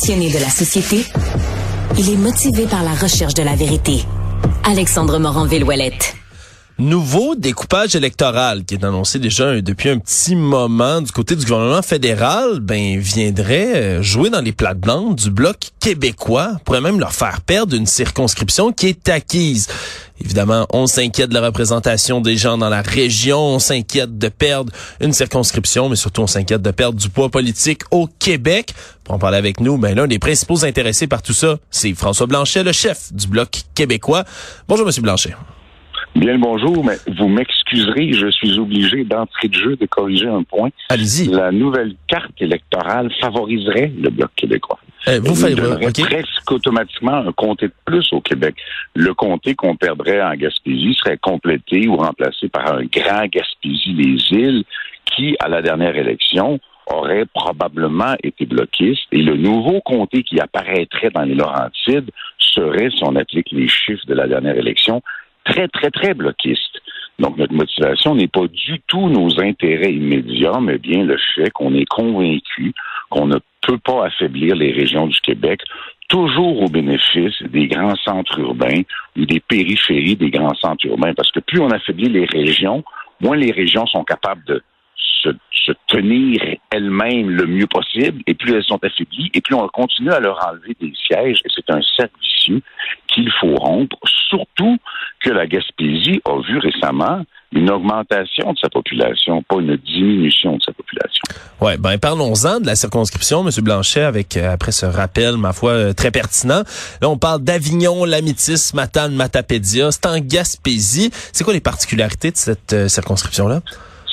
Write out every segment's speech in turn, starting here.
passionné de la société, il est motivé par la recherche de la vérité. Alexandre Morin-Villouellette. Nouveau découpage électoral qui est annoncé déjà depuis un petit moment du côté du gouvernement fédéral, ben viendrait euh, jouer dans les plates-bandes du bloc québécois, pourrait même leur faire perdre une circonscription qui est acquise. Évidemment, on s'inquiète de la représentation des gens dans la région, on s'inquiète de perdre une circonscription, mais surtout on s'inquiète de perdre du poids politique au Québec. Pour en parler avec nous, ben l'un des principaux intéressés par tout ça, c'est François Blanchet, le chef du bloc québécois. Bonjour, Monsieur Blanchet. Bien le bonjour, mais vous m'excuserez, je suis obligé d'entrer de jeu de corriger un point. Allez-y. La nouvelle carte électorale favoriserait le Bloc québécois. Euh, vous faites okay. presque automatiquement un comté de plus au Québec. Le comté qu'on perdrait en Gaspésie serait complété ou remplacé par un grand Gaspésie-les-Îles qui, à la dernière élection, aurait probablement été bloquiste et le nouveau comté qui apparaîtrait dans les Laurentides serait, si on applique les chiffres de la dernière élection, très, très, très bloquiste. Donc, notre motivation n'est pas du tout nos intérêts immédiats, mais bien le fait qu'on est convaincu qu'on ne peut pas affaiblir les régions du Québec, toujours au bénéfice des grands centres urbains ou des périphéries des grands centres urbains. Parce que plus on affaiblit les régions, moins les régions sont capables de se, tenir elles-mêmes le mieux possible, et plus elles sont affaiblies, et plus on continue à leur enlever des sièges, et c'est un cercle vicieux qu'il faut rompre, surtout que la Gaspésie a vu récemment une augmentation de sa population, pas une diminution de sa population. Ouais, ben parlons-en de la circonscription, M. Blanchet, avec euh, après ce rappel, ma foi, euh, très pertinent. Là, on parle d'Avignon, Lamitis, Matane, Matapédia. C'est en Gaspésie. C'est quoi les particularités de cette euh, circonscription-là?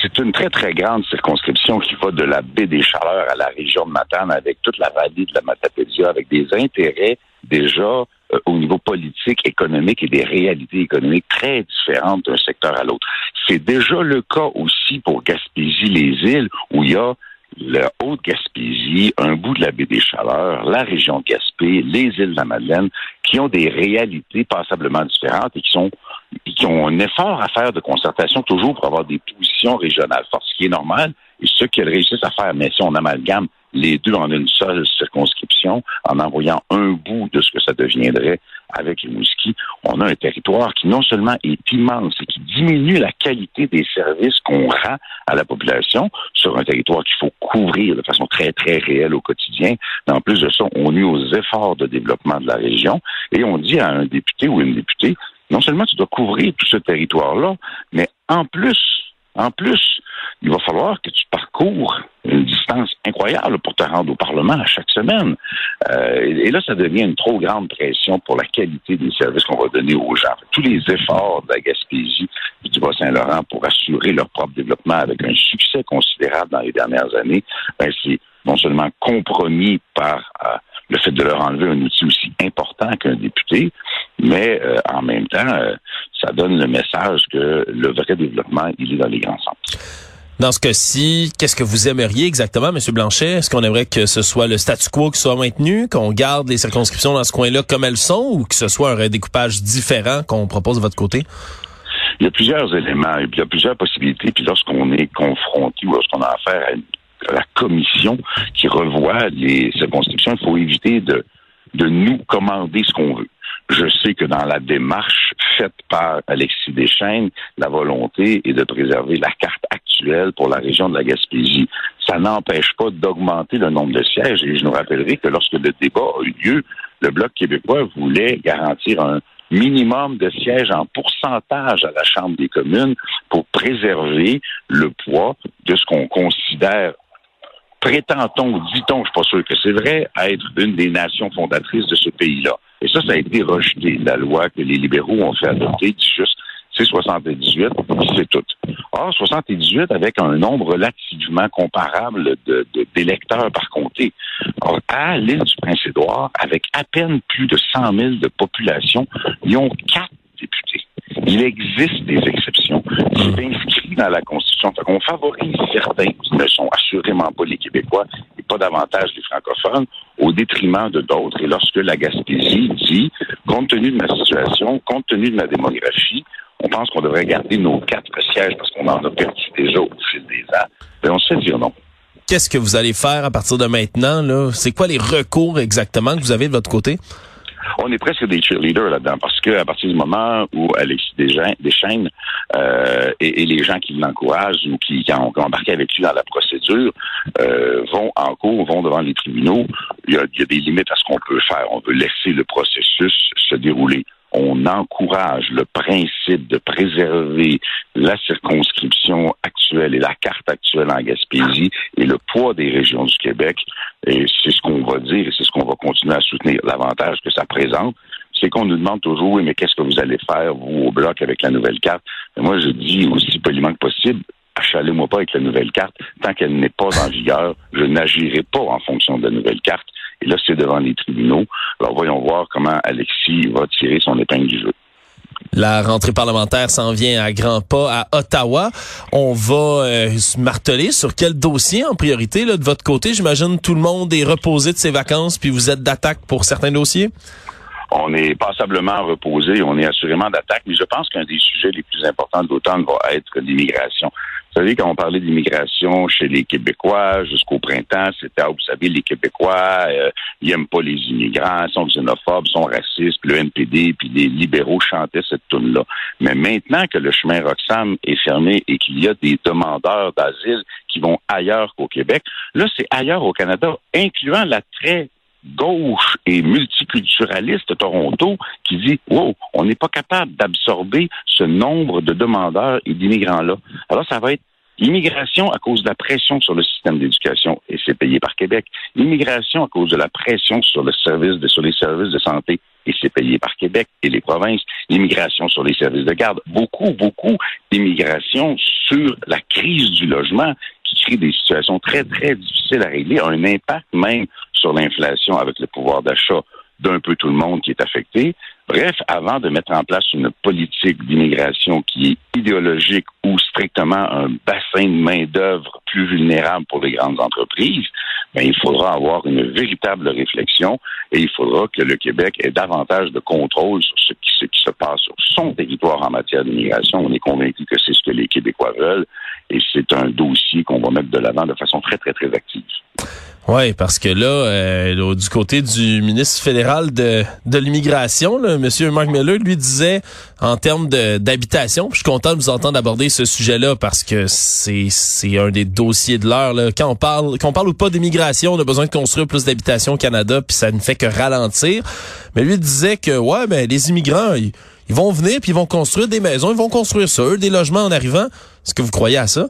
C'est une très, très grande circonscription qui va de la baie des Chaleurs à la région de Matane avec toute la vallée de la Matapédia, avec des intérêts déjà euh, au niveau politique, économique et des réalités économiques très différentes d'un secteur à l'autre. C'est déjà le cas aussi pour Gaspésie-les-Îles, où il y a la Haute-Gaspésie, un bout de la baie des Chaleurs, la région de Gaspé, les îles de la Madeleine, qui ont des réalités passablement différentes et qui sont qui ont un effort à faire de concertation toujours pour avoir des positions régionales fortes, ce qui est normal et ce qu'elles réussissent à faire. Mais si on amalgame les deux en une seule circonscription, en envoyant un bout de ce que ça deviendrait avec les Mouski, on a un territoire qui non seulement est immense et qui diminue la qualité des services qu'on rend à la population sur un territoire qu'il faut couvrir de façon très, très réelle au quotidien. En plus de ça, on nuit aux efforts de développement de la région et on dit à un député ou une députée, non seulement tu dois couvrir tout ce territoire-là, mais en plus, en plus, il va falloir que tu parcours incroyable pour te rendre au Parlement à chaque semaine. Euh, et là, ça devient une trop grande pression pour la qualité des services qu'on va donner aux gens. Tous les efforts de la Gaspésie et du Bas-Saint-Laurent pour assurer leur propre développement avec un succès considérable dans les dernières années, ben, c'est non seulement compromis par euh, le fait de leur enlever un outil aussi important qu'un député, mais euh, en même temps, ça donne le message que le vrai développement, il est dans les grands centres. Dans ce cas-ci, qu'est-ce que vous aimeriez exactement, M. Blanchet? Est-ce qu'on aimerait que ce soit le statu quo qui soit maintenu, qu'on garde les circonscriptions dans ce coin-là comme elles sont, ou que ce soit un redécoupage différent qu'on propose de votre côté? Il y a plusieurs éléments, il y a plusieurs possibilités, puis lorsqu'on est confronté ou lorsqu'on a affaire à la commission qui revoit les circonscriptions, il faut éviter de, de nous commander ce qu'on veut. Je sais que dans la démarche faite par Alexis Deschaines, la volonté est de préserver la carte pour la région de la Gaspésie. Ça n'empêche pas d'augmenter le nombre de sièges et je nous rappellerai que lorsque le débat a eu lieu, le Bloc québécois voulait garantir un minimum de sièges en pourcentage à la Chambre des communes pour préserver le poids de ce qu'on considère prétend-on, dit-on, je suis pas sûr que c'est vrai, être une des nations fondatrices de ce pays-là. Et ça, ça a été rejeté. La loi que les libéraux ont fait adopter juste c'est 78, c'est tout. Or, 78 avec un nombre relativement comparable d'électeurs par comté. Or, à l'île du Prince-Édouard, avec à peine plus de 100 000 de population, ils ont quatre députés. Il existe des exceptions. C'est inscrit dans la Constitution. On favorise certains qui ne sont assurément pas les Québécois et pas davantage les francophones au détriment de d'autres. Et lorsque la Gaspésie dit, compte tenu de ma situation, compte tenu de ma démographie, on pense qu'on devrait garder nos quatre sièges parce qu'on en a perdu déjà au fil des ans, bien, on se fait dire non. qu'est-ce que vous allez faire à partir de maintenant? Là? C'est quoi les recours exactement que vous avez de votre côté? on est presque des cheerleaders là-dedans parce que à partir du moment où Alexis Deschaines euh, et, et, les gens qui l'encouragent ou qui, ont, embarqué avec lui dans la procédure euh, vont en cours, vont devant les tribunaux, il y, a, il y a des limites à ce qu'on peut faire. On veut laisser le processus se dérouler on encourage le principe de préserver la circonscription actuelle et la carte actuelle en Gaspésie et le poids des régions du Québec. Et c'est ce qu'on va dire et c'est ce qu'on va continuer à soutenir. L'avantage que ça présente, c'est qu'on nous demande toujours, oui, mais qu'est-ce que vous allez faire, vous, au bloc, avec la nouvelle carte? moi, je dis aussi poliment que possible, achalez-moi pas avec la nouvelle carte. Tant qu'elle n'est pas en vigueur, je n'agirai pas en fonction de la nouvelle carte. Et là, c'est devant les tribunaux. Alors, voyons voir comment Alexis va tirer son épingle du jeu. La rentrée parlementaire s'en vient à grands pas à Ottawa. On va euh, se marteler sur quel dossier en priorité là, de votre côté? J'imagine tout le monde est reposé de ses vacances, puis vous êtes d'attaque pour certains dossiers? On est passablement reposé, on est assurément d'attaque, mais je pense qu'un des sujets les plus importants de l'automne va être l'immigration. Vous savez, quand on parlait d'immigration chez les Québécois jusqu'au printemps, c'était, ah, vous savez, les Québécois, euh, ils aiment pas les immigrants, sont xénophobes, sont racistes, puis le NPD, puis les libéraux chantaient cette tune-là. Mais maintenant que le chemin Roxham est fermé et qu'il y a des demandeurs d'asile qui vont ailleurs qu'au Québec, là, c'est ailleurs au Canada, incluant la très gauche et multiculturaliste Toronto qui dit wow, on n'est pas capable d'absorber ce nombre de demandeurs et d'immigrants-là. Alors, ça va être Immigration à cause de la pression sur le système d'éducation, et c'est payé par Québec. Immigration à cause de la pression sur le service de, sur les services de santé, et c'est payé par Québec et les provinces. Immigration sur les services de garde. Beaucoup, beaucoup d'immigration sur la crise du logement qui crée des situations très, très difficiles à régler, un impact même sur l'inflation avec le pouvoir d'achat d'un peu tout le monde qui est affecté. Bref, avant de mettre en place une politique d'immigration qui est idéologique ou strictement un bassin de main-d'œuvre plus vulnérable pour les grandes entreprises, ben, il faudra avoir une véritable réflexion et il faudra que le Québec ait davantage de contrôle sur ce qui, ce qui se passe sur son territoire en matière d'immigration. On est convaincu que c'est ce que les Québécois veulent et c'est un dossier qu'on va mettre de l'avant de façon très, très, très active. Oui, parce que là, euh, du côté du ministre fédéral de, l'immigration, M. Mark Miller, lui disait en termes d'habitation, je suis content de vous entendre aborder ce sujet-là parce que c'est un des dossiers de l'heure. Quand on parle quand on parle ou pas d'immigration, on a besoin de construire plus d'habitation au Canada, puis ça ne fait que ralentir. Mais lui disait que ouais, ben les immigrants, ils, ils vont venir puis ils vont construire des maisons, ils vont construire ça, eux, des logements en arrivant. Est-ce que vous croyez à ça?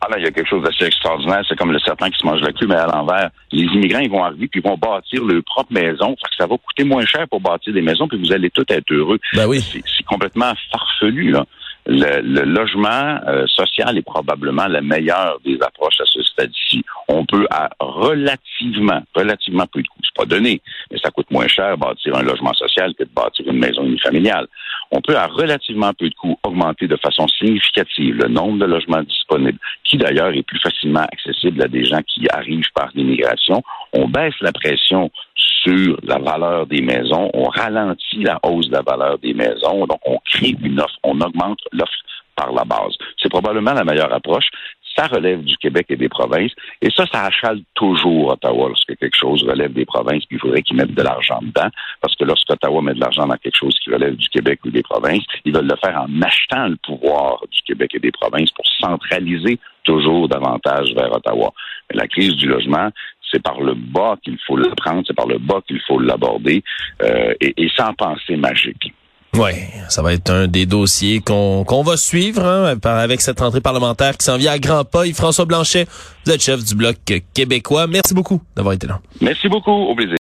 Ah là, il y a quelque chose d'assez extraordinaire. C'est comme le serpent qui se mange la queue, mais à l'envers. Les immigrants, ils vont arriver puis ils vont bâtir leur propre maison. Fait que ça va coûter moins cher pour bâtir des maisons, puis vous allez tous être heureux. Ben oui. C'est complètement farfelu, là. Le, logement euh, social est probablement la meilleure des approches à ce stade-ci. On peut à relativement, relativement peu de coûts. C'est pas donné, mais ça coûte moins cher bâtir un logement social que de bâtir une maison unifamiliale. On peut à relativement peu de coûts augmenter de façon significative le nombre de logements disponibles, qui d'ailleurs est plus facilement accessible à des gens qui arrivent par l'immigration. On baisse la pression sur la valeur des maisons, on ralentit la hausse de la valeur des maisons, donc on crée une offre, on augmente l'offre par la base. C'est probablement la meilleure approche. Ça relève du Québec et des provinces. Et ça, ça achale toujours Ottawa lorsque quelque chose relève des provinces, puis il faudrait qu'ils mettent de l'argent dedans. Parce que lorsqu'Ottawa met de l'argent dans quelque chose qui relève du Québec ou des provinces, ils veulent le faire en achetant le pouvoir du Québec et des provinces pour centraliser toujours davantage vers Ottawa. Mais la crise du logement, c'est par le bas qu'il faut le prendre, c'est par le bas qu'il faut l'aborder, euh, et, sans penser magique. Oui, ça va être un des dossiers qu'on qu'on va suivre hein, avec cette rentrée parlementaire qui s'en vient à grands pas. François Blanchet, vous êtes chef du bloc québécois. Merci beaucoup d'avoir été là. Merci beaucoup, au plaisir.